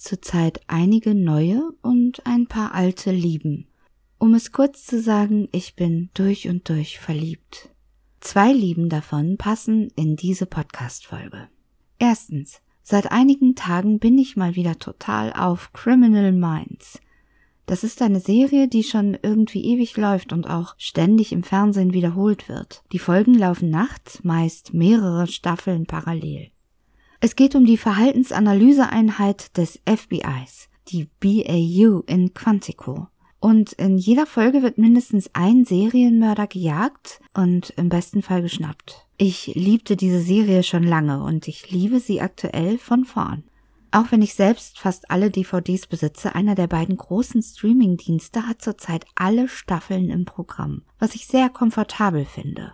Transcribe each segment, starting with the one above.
zurzeit einige neue und ein paar alte lieben. Um es kurz zu sagen, ich bin durch und durch verliebt. Zwei Lieben davon passen in diese Podcast-Folge. Erstens, seit einigen Tagen bin ich mal wieder total auf Criminal Minds. Das ist eine Serie, die schon irgendwie ewig läuft und auch ständig im Fernsehen wiederholt wird. Die Folgen laufen nachts, meist mehrere Staffeln parallel. Es geht um die Verhaltensanalyseeinheit des FBIs, die BAU in Quantico. Und in jeder Folge wird mindestens ein Serienmörder gejagt und im besten Fall geschnappt. Ich liebte diese Serie schon lange und ich liebe sie aktuell von vorn. Auch wenn ich selbst fast alle DVDs besitze, einer der beiden großen Streaming-Dienste hat zurzeit alle Staffeln im Programm, was ich sehr komfortabel finde.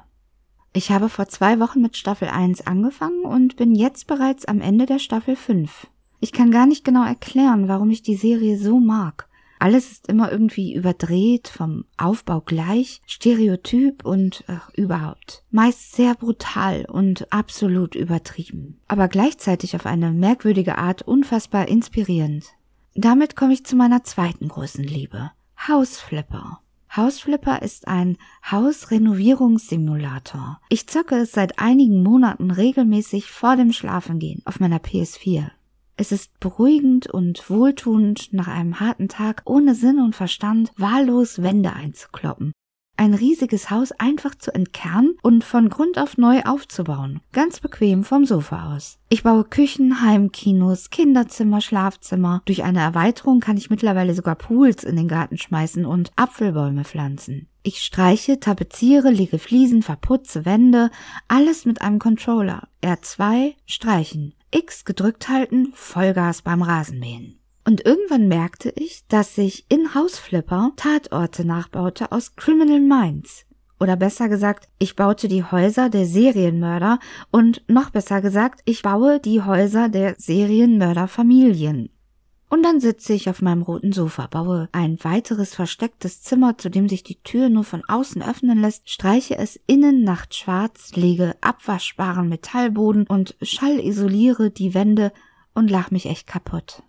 Ich habe vor zwei Wochen mit Staffel 1 angefangen und bin jetzt bereits am Ende der Staffel 5. Ich kann gar nicht genau erklären, warum ich die Serie so mag. Alles ist immer irgendwie überdreht, vom Aufbau gleich, stereotyp und ach, überhaupt. Meist sehr brutal und absolut übertrieben. Aber gleichzeitig auf eine merkwürdige Art unfassbar inspirierend. Damit komme ich zu meiner zweiten großen Liebe. Hausflipper. Hausflipper ist ein Hausrenovierungssimulator. Ich zocke es seit einigen Monaten regelmäßig vor dem Schlafengehen auf meiner PS4. Es ist beruhigend und wohltuend, nach einem harten Tag ohne Sinn und Verstand wahllos Wände einzukloppen. Ein riesiges Haus einfach zu entkernen und von Grund auf neu aufzubauen. Ganz bequem vom Sofa aus. Ich baue Küchen, Heimkinos, Kinderzimmer, Schlafzimmer. Durch eine Erweiterung kann ich mittlerweile sogar Pools in den Garten schmeißen und Apfelbäume pflanzen. Ich streiche, tapeziere, lege Fliesen, verputze Wände, alles mit einem Controller. R2 streichen. X gedrückt halten, Vollgas beim Rasenmähen. Und irgendwann merkte ich, dass ich in Hausflipper Tatorte nachbaute aus Criminal Minds. Oder besser gesagt, ich baute die Häuser der Serienmörder und noch besser gesagt, ich baue die Häuser der Serienmörderfamilien. Und dann sitze ich auf meinem roten Sofa, baue ein weiteres verstecktes Zimmer, zu dem sich die Tür nur von außen öffnen lässt, streiche es innen nachtschwarz, lege abwaschbaren Metallboden und schallisoliere die Wände und lach mich echt kaputt.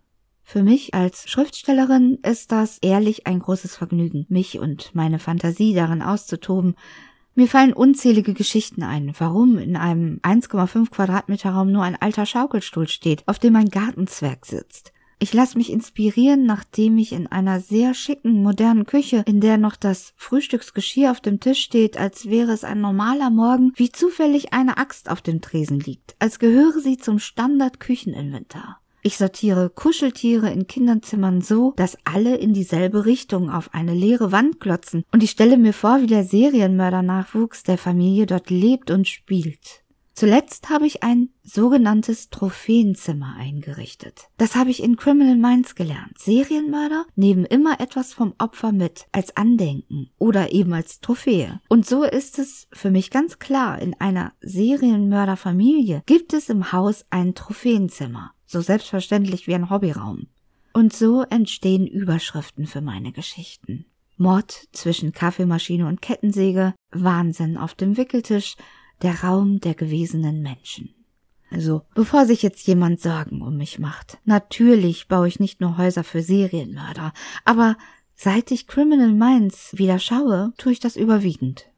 Für mich als Schriftstellerin ist das ehrlich ein großes Vergnügen, mich und meine Fantasie darin auszutoben. Mir fallen unzählige Geschichten ein, warum in einem 1,5 Quadratmeter Raum nur ein alter Schaukelstuhl steht, auf dem ein Gartenzwerg sitzt ich lasse mich inspirieren, nachdem ich in einer sehr schicken, modernen Küche, in der noch das Frühstücksgeschirr auf dem Tisch steht, als wäre es ein normaler Morgen, wie zufällig eine Axt auf dem Tresen liegt, als gehöre sie zum Standard-Kücheninventar. Ich sortiere Kuscheltiere in Kinderzimmern so, dass alle in dieselbe Richtung auf eine leere Wand glotzen, und ich stelle mir vor, wie der Serienmörder-Nachwuchs der Familie dort lebt und spielt. Zuletzt habe ich ein sogenanntes Trophäenzimmer eingerichtet. Das habe ich in Criminal Minds gelernt. Serienmörder nehmen immer etwas vom Opfer mit, als Andenken oder eben als Trophäe. Und so ist es für mich ganz klar, in einer Serienmörderfamilie gibt es im Haus ein Trophäenzimmer. So selbstverständlich wie ein Hobbyraum. Und so entstehen Überschriften für meine Geschichten. Mord zwischen Kaffeemaschine und Kettensäge, Wahnsinn auf dem Wickeltisch, der Raum der gewesenen Menschen. Also, bevor sich jetzt jemand Sorgen um mich macht. Natürlich baue ich nicht nur Häuser für Serienmörder, aber seit ich Criminal Minds wieder schaue, tue ich das überwiegend.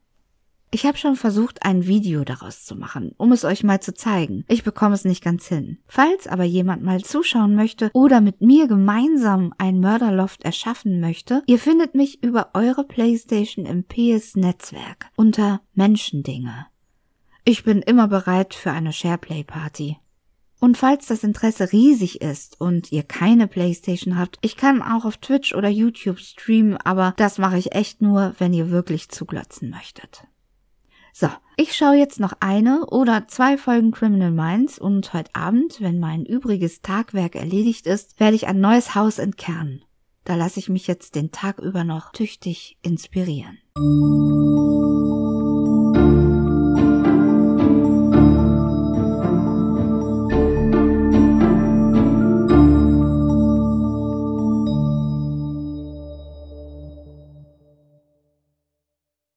Ich habe schon versucht, ein Video daraus zu machen, um es euch mal zu zeigen. Ich bekomme es nicht ganz hin. Falls aber jemand mal zuschauen möchte oder mit mir gemeinsam ein Mörderloft erschaffen möchte, ihr findet mich über eure Playstation im PS-Netzwerk unter Menschendinge. Ich bin immer bereit für eine Shareplay-Party. Und falls das Interesse riesig ist und ihr keine Playstation habt, ich kann auch auf Twitch oder YouTube streamen, aber das mache ich echt nur, wenn ihr wirklich zuglotzen möchtet. So, ich schaue jetzt noch eine oder zwei Folgen Criminal Minds und heute Abend, wenn mein übriges Tagwerk erledigt ist, werde ich ein neues Haus entkernen. Da lasse ich mich jetzt den Tag über noch tüchtig inspirieren.